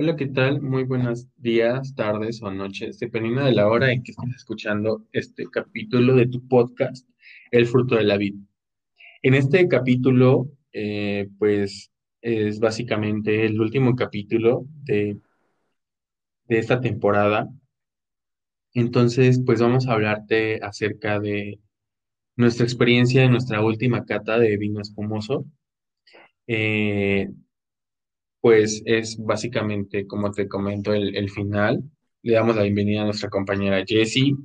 Hola, ¿qué tal? Muy buenos días, tardes o noches, dependiendo de la hora en que estés escuchando este capítulo de tu podcast, El fruto de la vida. En este capítulo, eh, pues es básicamente el último capítulo de, de esta temporada. Entonces, pues vamos a hablarte acerca de nuestra experiencia en nuestra última cata de vino espumoso. Eh, pues es básicamente, como te comento, el, final. Le damos la bienvenida a nuestra compañera Jessie,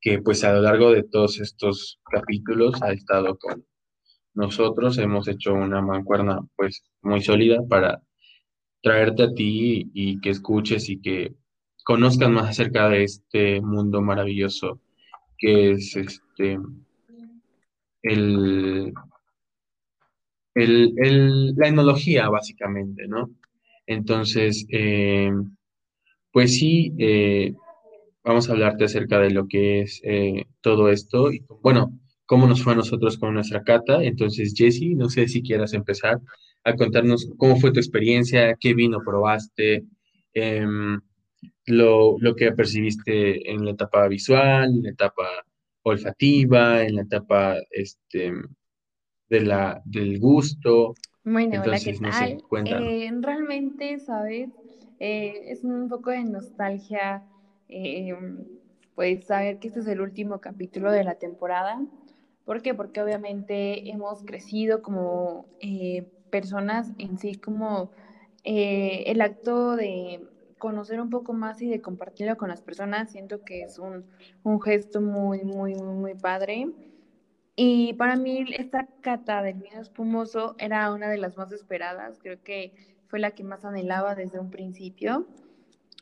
que pues a lo largo de todos estos capítulos ha estado con nosotros. Hemos hecho una mancuerna pues muy sólida para traerte a ti y, y que escuches y que conozcas más acerca de este mundo maravilloso que es este el el, el- la enología, básicamente, ¿no? Entonces, eh, pues sí, eh, vamos a hablarte acerca de lo que es eh, todo esto y, bueno, cómo nos fue a nosotros con nuestra cata. Entonces, Jessy, no sé si quieras empezar a contarnos cómo fue tu experiencia, qué vino probaste, em, lo, lo que percibiste en la etapa visual, en la etapa olfativa, en la etapa, este, de la, del gusto. Bueno, hola, ¿qué Entonces, no sé. Eh, realmente, ¿sabes? Eh, es un poco de nostalgia, eh, pues saber que este es el último capítulo de la temporada. ¿Por qué? Porque obviamente hemos crecido como eh, personas en sí, como eh, el acto de conocer un poco más y de compartirlo con las personas, siento que es un, un gesto muy, muy, muy, muy padre. Y para mí esta cata del vino espumoso era una de las más esperadas, creo que fue la que más anhelaba desde un principio.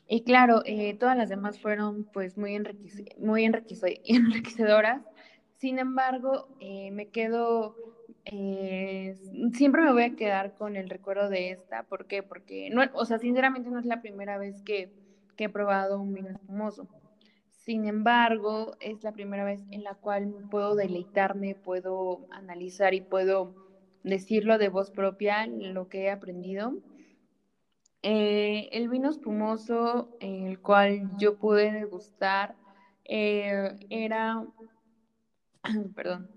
Y claro, eh, todas las demás fueron pues muy, enriquece muy enriquece enriquecedoras. Sin embargo, eh, me quedo, eh, siempre me voy a quedar con el recuerdo de esta. ¿Por qué? Porque, no, o sea, sinceramente no es la primera vez que, que he probado un vino espumoso. Sin embargo, es la primera vez en la cual puedo deleitarme, puedo analizar y puedo decirlo de voz propia, lo que he aprendido. Eh, el vino espumoso, el cual yo pude degustar, eh, era, perdón,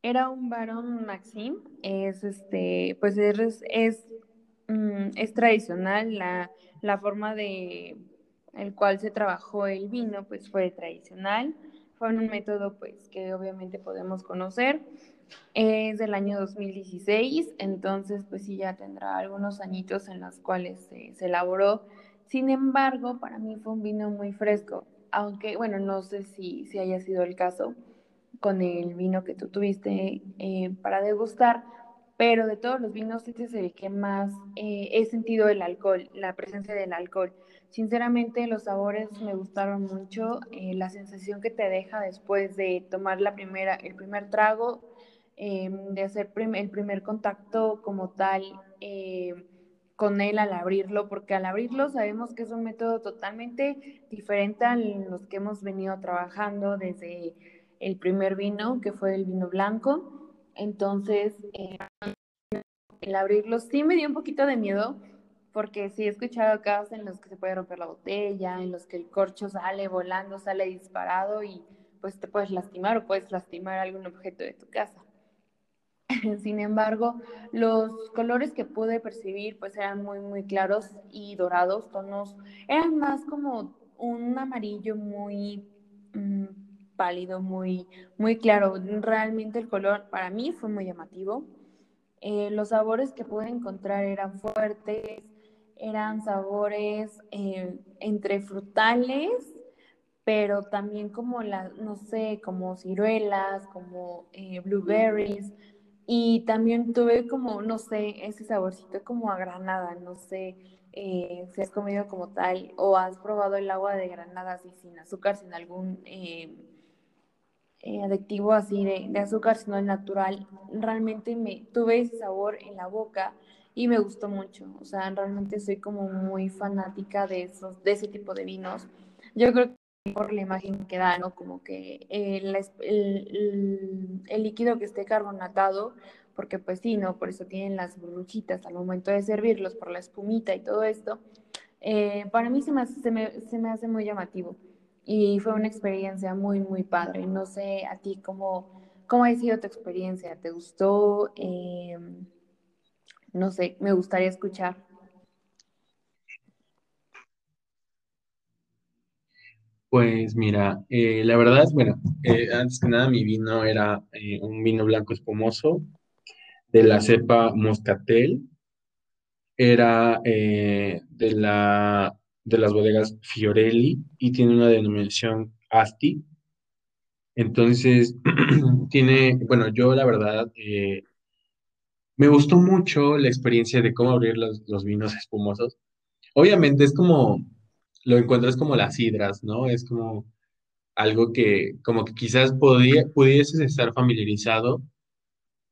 era un Baron Maxim, es este, pues es, es, mm, es tradicional la, la forma de el cual se trabajó el vino, pues fue tradicional, fue un método pues que obviamente podemos conocer, es del año 2016, entonces pues sí ya tendrá algunos añitos en los cuales se, elaboró, sin embargo para mí fue un vino muy fresco, aunque bueno, no sé si, si haya sido el caso con el vino que tú tuviste eh, para degustar, pero de todos los vinos, este es el que más eh, he sentido el alcohol, la presencia del alcohol. Sinceramente, los sabores me gustaron mucho, eh, la sensación que te deja después de tomar la primera, el primer trago, eh, de hacer prim el primer contacto como tal eh, con él al abrirlo, porque al abrirlo sabemos que es un método totalmente diferente a los que hemos venido trabajando desde el primer vino, que fue el vino blanco. Entonces, eh, el abrirlo sí me dio un poquito de miedo, porque sí he escuchado casos en los que se puede romper la botella, en los que el corcho sale volando, sale disparado y pues te puedes lastimar o puedes lastimar algún objeto de tu casa. Sin embargo, los colores que pude percibir pues eran muy muy claros y dorados, tonos, eran más como un amarillo muy mmm, pálido, muy, muy claro. Realmente el color para mí fue muy llamativo. Eh, los sabores que pude encontrar eran fuertes, eran sabores eh, entre frutales, pero también como las, no sé, como ciruelas, como eh, blueberries. Y también tuve como, no sé, ese saborcito como a granada, no sé si has comido como tal o has probado el agua de granada así sin azúcar, sin algún eh, adictivo así de, de, azúcar, sino el natural. Realmente me tuve ese sabor en la boca y me gustó mucho. O sea, realmente soy como muy fanática de esos, de ese tipo de vinos. Yo creo por la imagen que da, ¿no? Como que el, el, el, líquido que esté carbonatado, porque pues sí, ¿no? Por eso tienen las burbujitas al momento de servirlos, por la espumita y todo esto. Eh, para mí se, me, se me hace muy llamativo y fue una experiencia muy, muy padre. No sé a ti cómo, cómo ha sido tu experiencia, ¿te gustó? Eh, no sé, me gustaría escuchar. Pues mira, eh, la verdad, bueno, eh, antes que nada mi vino era eh, un vino blanco espumoso de la cepa Moscatel. Era de, la, de las bodegas Fiorelli y tiene una denominación Asti. Entonces, tiene, bueno, yo la verdad me gustó mucho la experiencia de cómo abrir los, vinos espumosos. Obviamente es como lo encuentras como las sidras, ¿no? Es como algo que como que quizás podía, pudieses estar familiarizado,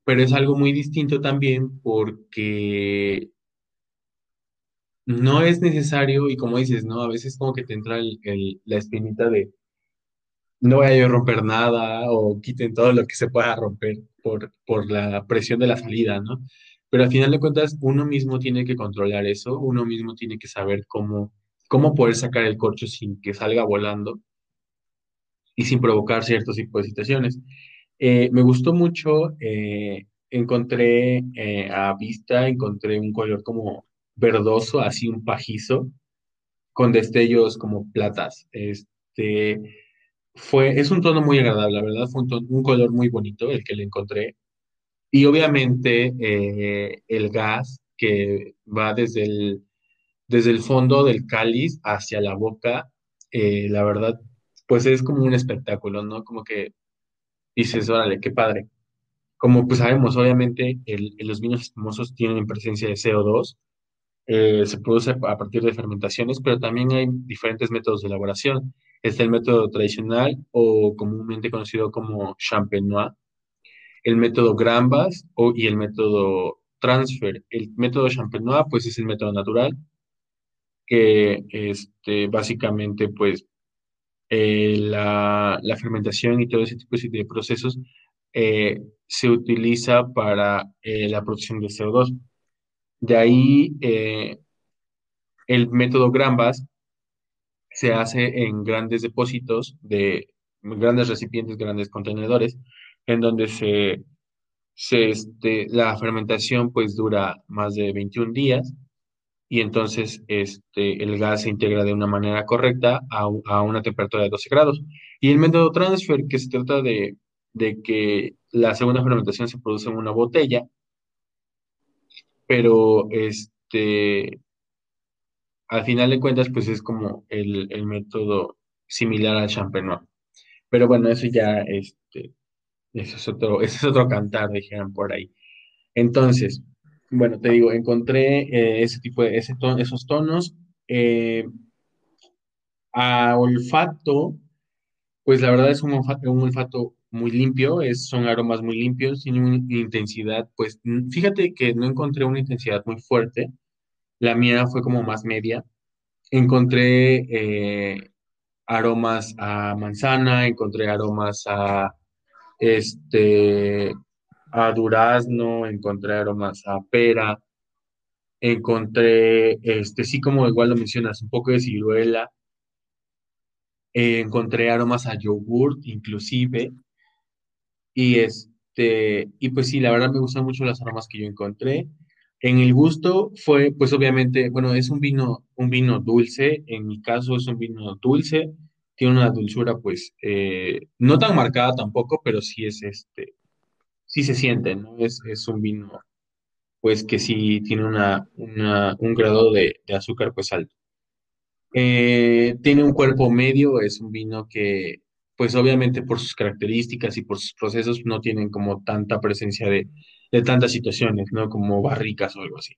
pero es algo muy distinto también porque no es necesario y como dices, ¿no? A veces como que te entra la espinita de no voy a romper nada o quiten todo lo que se pueda romper por, por la presión de la salida, ¿no? Pero al final de cuentas, uno mismo tiene que controlar eso, uno mismo tiene que saber cómo cómo poder sacar el corcho sin que salga volando y sin provocar ciertos tipos de situaciones. Eh, me gustó mucho, eh, encontré eh, a vista, encontré un color como verdoso, así un pajizo, con destellos como platas. Este, fue, es un tono muy agradable, la verdad, fue un, un color muy bonito el que le encontré. Y obviamente el gas que va desde el desde el fondo del cáliz hacia la boca, eh, la verdad, pues es como un espectáculo, ¿no? Como que dices, órale, qué padre. Como pues sabemos, obviamente los vinos espumosos tienen presencia de CO2, eh, se produce a partir de fermentaciones, pero también hay diferentes métodos de elaboración. Está el método tradicional o comúnmente conocido como champenois, el método Grambas o, y el método transfer. El método champenois pues es el método natural, que este, básicamente pues eh, la, fermentación y todo ese tipo de procesos eh, se utiliza para la producción de CO2. De ahí el método Grambas se hace en grandes depósitos de grandes recipientes, grandes contenedores, en donde se, se este, la fermentación pues dura más de 21 días y entonces este, el gas se integra de una manera correcta a, una temperatura de 12 grados. Y el método transfer, que se trata de, que la segunda fermentación se produce en una botella, pero este, al final de cuentas, pues es como el, método similar al champenois. Pero bueno, eso ya, este, eso es otro, ese es otro cantar, dijeron por ahí. Entonces, bueno, te digo, encontré eh, ese tipo de esos tonos. Eh, a olfato, pues la verdad es un olfato, muy limpio, es, son aromas muy limpios, tiene una intensidad, pues fíjate que no encontré una intensidad muy fuerte, la mía fue como más media. Encontré eh, aromas a manzana, encontré aromas a este a durazno, encontré aromas a pera, encontré, este, sí como igual lo mencionas, un poco de ciruela, eh, encontré aromas a yogurt inclusive, y este, y pues sí, la verdad me gustan mucho las aromas que yo encontré. En el gusto fue, pues obviamente, bueno, es un vino, un vino dulce, en mi caso es un vino dulce, tiene una dulzura pues eh, no tan marcada tampoco, pero sí es este, sí se siente, ¿no? Es, es un vino, pues que sí tiene una, un grado de, azúcar pues alto. Eh, tiene un cuerpo medio, es un vino que, pues obviamente por sus características y por sus procesos no tienen como tanta presencia de, de tantas situaciones, ¿no? Como barricas o algo así.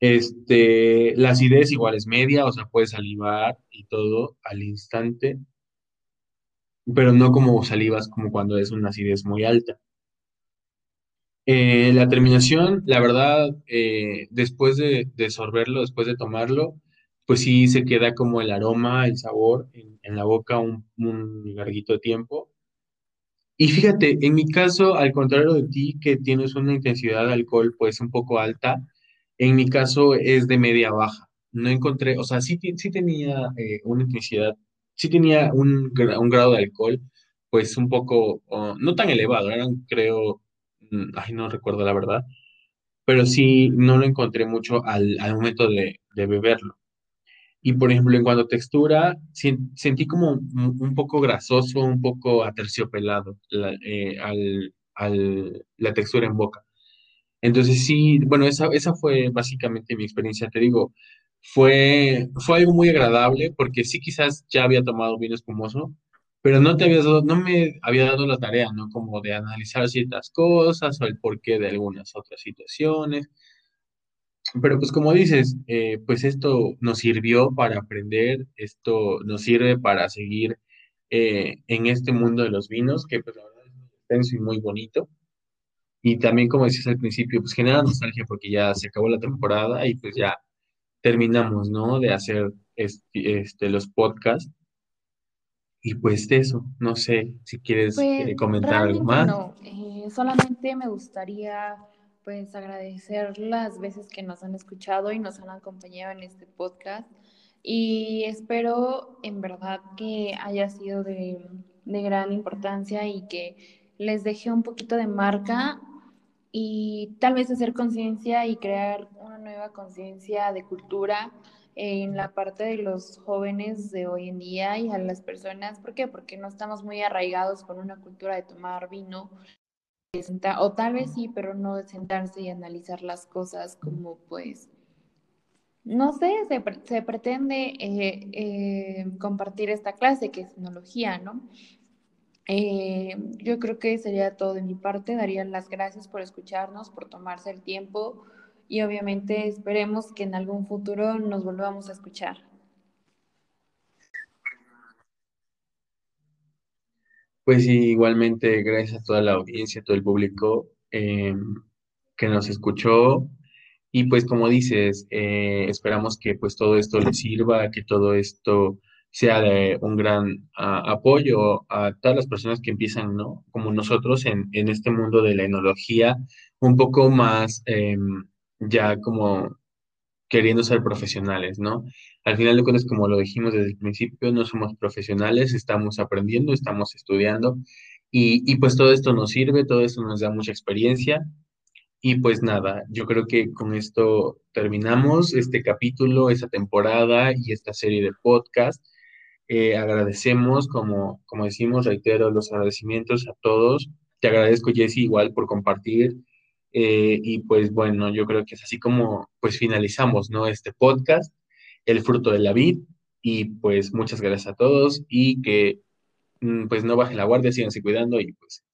Este, la acidez igual es media, o sea, puedes salivar y todo al instante, pero no como salivas como cuando es una acidez muy alta. Eh, la terminación, la verdad, eh, después de, de, sorberlo, después de tomarlo, pues sí se queda como el aroma, el sabor en, en la boca un, un larguito tiempo. Y fíjate, en mi caso, al contrario de ti, que tienes una intensidad de alcohol pues un poco alta, en mi caso es de media baja. No encontré, o sea, sí, sí tenía eh, una intensidad, sí tenía un, gra- un grado de alcohol pues un poco, oh, no tan elevado, eran creo, mm, ay, no recuerdo la verdad, pero sí no lo encontré mucho al, momento de beberlo. Y por ejemplo, en cuanto a textura, sentí como un poco grasoso, un poco aterciopelado la, eh, al, al- la textura en boca. Entonces sí, bueno, esa, esa fue básicamente mi experiencia, te digo, fue, fue algo muy agradable porque sí quizás ya había tomado vino espumoso, pero no te habías dado, no me había dado la tarea, ¿no? Como de analizar ciertas cosas o el porqué de algunas otras situaciones. Pero pues como dices, eh, pues esto nos sirvió para aprender, esto nos sirve para seguir eh, en este mundo de los vinos, que pues la verdad es muy extenso y muy bonito. Y también, como decías al principio, pues genera nostalgia porque ya se acabó la temporada y pues ya terminamos, ¿no? De hacer este, este, los podcasts. Y pues eso, no sé si quieres Pues eh, comentar algo más. no, eh, solamente me gustaría pues agradecer las veces que nos han escuchado y nos han acompañado en este podcast y espero en verdad que haya sido de, de gran importancia y que les deje un poquito de marca y tal vez hacer conciencia y crear una nueva conciencia de cultura en la parte de los jóvenes de hoy en día y a las personas. ¿Por qué? Porque no estamos muy arraigados con una cultura de tomar vino, o tal vez sí, pero no sentarse y analizar las cosas como pues, no sé, se pretende eh, eh, compartir esta clase que es tecnología, ¿no? Eh, yo creo que sería todo de mi parte. Daría las gracias por escucharnos, por tomarse el tiempo y obviamente esperemos que en algún futuro nos volvamos a escuchar. Pues igualmente, gracias a toda la audiencia, a todo el público eh, que nos escuchó. Y pues como dices, eh, esperamos que pues todo esto les sirva, que todo esto sea de un gran ah, apoyo a todas las personas que empiezan, ¿no? Como nosotros en, en este mundo de la enología, un poco más em, ya como queriendo ser profesionales, ¿no? Al final de cuentas, como lo dijimos desde el principio, no somos profesionales, estamos aprendiendo, estamos estudiando y, pues todo esto nos sirve, todo esto nos da mucha experiencia y pues nada, yo creo que con esto terminamos este capítulo, esta temporada y esta serie de podcast. Eh, agradecemos, como, como decimos, reitero los agradecimientos a todos. Te agradezco, Jessy, igual por compartir. Eh, y pues bueno, yo creo que es así como pues finalizamos, ¿no? Este podcast, El fruto de la vid. Y pues muchas gracias a todos y que mm, pues no bajen la guardia, síganse cuidando y pues